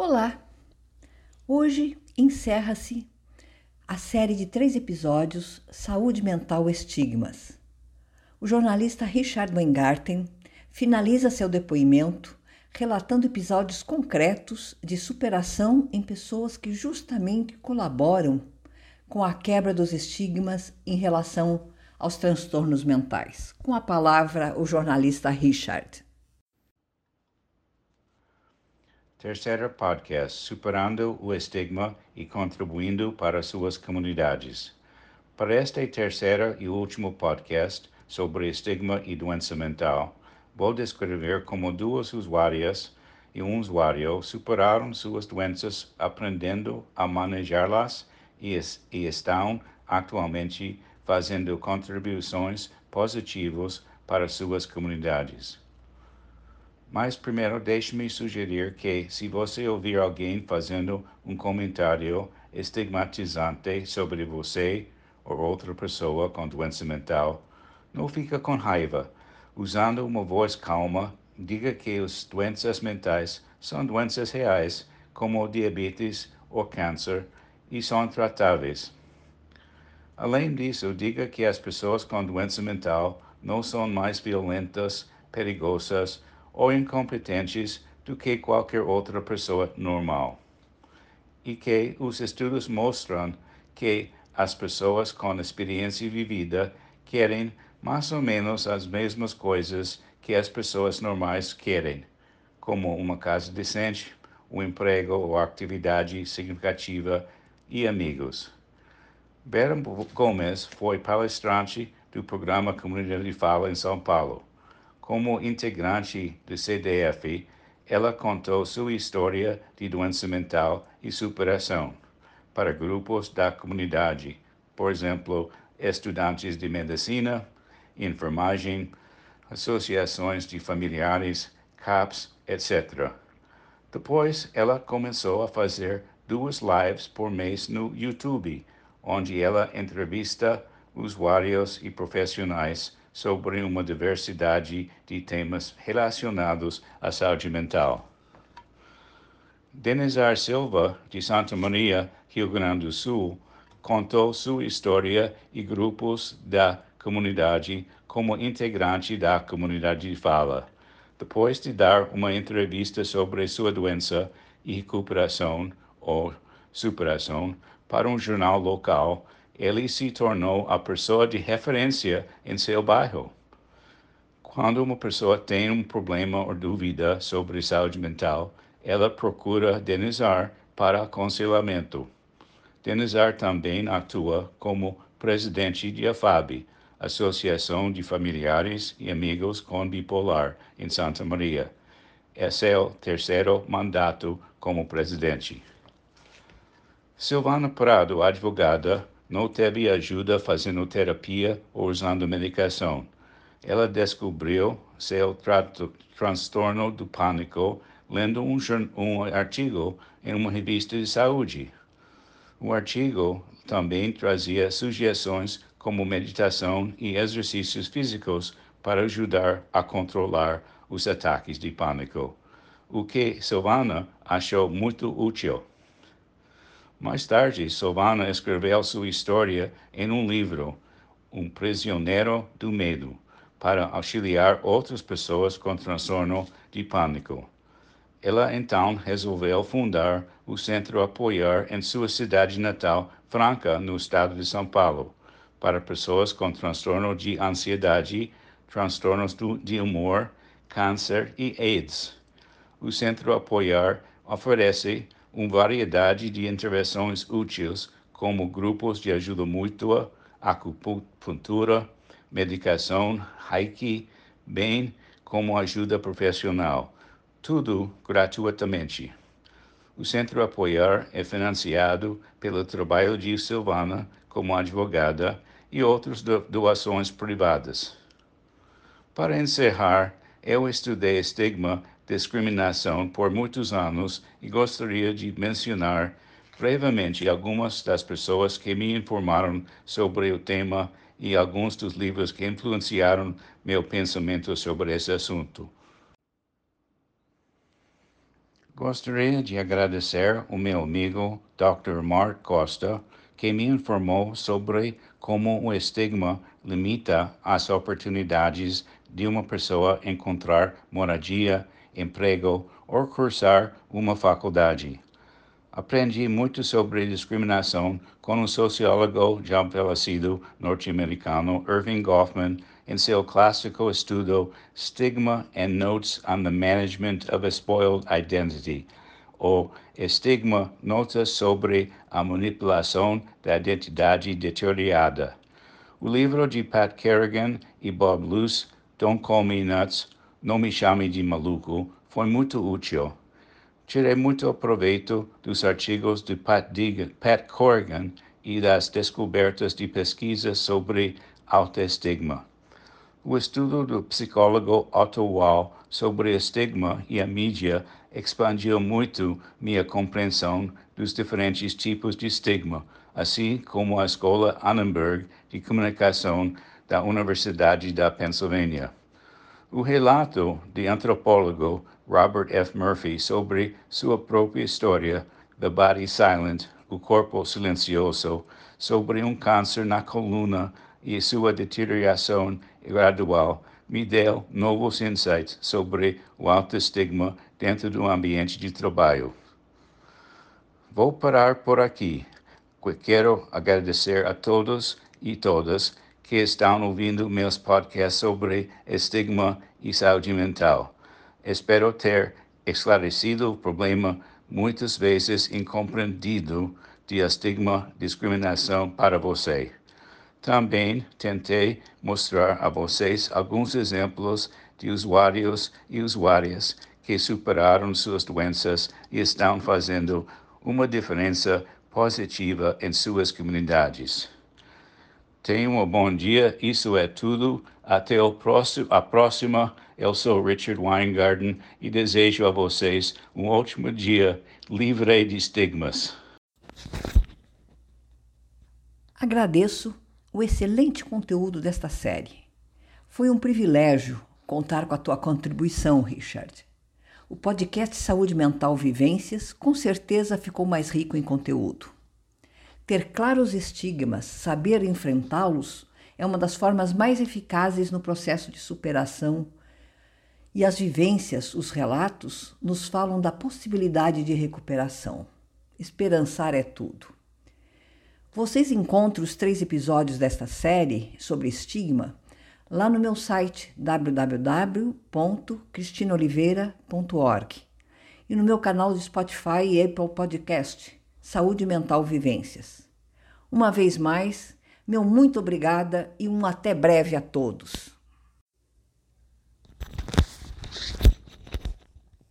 Olá! Hoje encerra-se a série de três episódios Saúde Mental Estigmas. O jornalista Richard Weingarten finaliza seu depoimento relatando episódios concretos de superação em pessoas que justamente colaboram com a quebra dos estigmas em relação aos transtornos mentais. Com a palavra, o jornalista Richard. Terceiro podcast, Superando o Estigma e Contribuindo para suas comunidades. Para este terceiro e último podcast sobre estigma e doença mental, vou descrever como duas usuárias e um usuário superaram suas doenças aprendendo a manejá-las e, e estão atualmente fazendo contribuições positivas para suas comunidades. Mas primeiro deixe-me sugerir que, se você ouvir alguém fazendo um comentário estigmatizante sobre você ou outra pessoa com doença mental, não fica com raiva. Usando uma voz calma, diga que as doenças mentais são doenças reais, como diabetes ou câncer, e são tratáveis. Além disso, diga que as pessoas com doença mental não são mais violentas, perigosas ou incompetentes do que qualquer outra pessoa normal. E que os estudos mostram que as pessoas com experiência vivida querem mais ou menos as mesmas coisas que as pessoas normais querem, como uma casa decente, um emprego ou atividade significativa e amigos. Vera Gomes foi palestrante do programa Comunidade Fala em São Paulo. Como integrante do CDF, ela contou sua história de doença mental e superação para grupos da comunidade, por exemplo, estudantes de medicina, enfermagem, associações de familiares, CAPS, etc. Depois, ela começou a fazer duas lives por mês no YouTube, onde ela entrevista usuários e profissionais sobre uma diversidade de temas relacionados à saúde mental. Denizar Silva, de Santa Maria, Rio Grande do Sul, contou sua história e grupos da comunidade como integrante da comunidade de fala. Depois de dar uma entrevista sobre sua doença e recuperação ou superação para um jornal local, ele se tornou a pessoa de referência em seu bairro. Quando uma pessoa tem um problema ou dúvida sobre saúde mental, ela procura Denizar para aconselhamento. Denizar também atua como presidente de AFAB, Associação de Familiares e Amigos com Bipolar, em Santa Maria. Esse é o terceiro mandato como presidente. Silvana Prado, advogada, não teve ajuda fazendo terapia ou usando medicação. Ela descobriu seu transtorno do pânico lendo um, um artigo em uma revista de saúde. O artigo também trazia sugestões como meditação e exercícios físicos para ajudar a controlar os ataques de pânico, o que Silvana achou muito útil. Mais tarde, Silvana escreveu sua história em um livro, Um Prisioneiro do Medo, para auxiliar outras pessoas com transtorno de pânico. Ela então resolveu fundar o Centro Apoiar em sua cidade natal, Franca, no estado de São Paulo, para pessoas com transtorno de ansiedade, transtornos de humor, câncer e AIDS. O Centro Apoiar oferece uma variedade de intervenções úteis, como grupos de ajuda mútua, acupuntura, medicação, reiki, bem como ajuda profissional, tudo gratuitamente. O Centro Apoiar é financiado pelo trabalho de Silvana como advogada e outras doações privadas. Para encerrar, eu estudei estigma discriminação por muitos anos e gostaria de mencionar brevemente algumas das pessoas que me informaram sobre o tema e alguns dos livros que influenciaram meu pensamento sobre esse assunto. Gostaria de agradecer o meu amigo Dr. Mark Costa, que me informou sobre como o estigma limita as oportunidades de uma pessoa encontrar moradia, emprego ou cursar uma faculdade. Aprendi muito sobre discriminação com o sociólogo já falecido norte-americano Irving Goffman em seu clássico estudo Stigma and Notes on the Management of a Spoiled Identity, ou Estigma Notas sobre a Manipulação da Identidade Deteriorada. O livro de Pat Kerrigan e Bob Luce, Don't Call Me Nuts, Não Me Chame de Maluco, foi muito útil. Tirei muito proveito dos artigos de Pat, Deegan, Pat Corrigan e das descobertas de pesquisa sobre autoestigma. O estudo do psicólogo Otto Wall sobre estigma e a mídia expandiu muito minha compreensão dos diferentes tipos de estigma, assim como a Escola Annenberg de Comunicação da Universidade da Pensilvânia. O relato de antropólogo Robert F. Murphy sobre sua própria história, The Body Silent, o corpo silencioso, sobre um câncer na coluna e sua deterioração gradual, me deu novos insights sobre o autoestigma dentro do ambiente de trabalho. Vou parar por aqui. Quero agradecer a todos e todas que estão ouvindo meus podcasts sobre estigma e saúde mental. Espero ter esclarecido o problema muitas vezes incompreendido de estigma discriminação para você. Também tentei mostrar a vocês alguns exemplos de usuários e usuárias que superaram suas doenças e estão fazendo uma diferença positiva em suas comunidades. Tenham um bom dia, isso é tudo. Até o próximo, a próxima. Eu sou Richard Weingarten e desejo a vocês um ótimo dia livre de estigmas. Agradeço o excelente conteúdo desta série. Foi um privilégio contar com a tua contribuição, Richard. O podcast Saúde Mental Vivências com certeza ficou mais rico em conteúdo. Ter claros estigmas, saber enfrentá-los, é uma das formas mais eficazes no processo de superação. E as vivências, os relatos, nos falam da possibilidade de recuperação. Esperançar é tudo. Vocês encontram os três episódios desta série sobre estigma lá no meu site www.cristinoliveira.org e no meu canal de Spotify e Apple Podcast Saúde Mental Vivências. Uma vez mais, meu muito obrigada e um até breve a todos.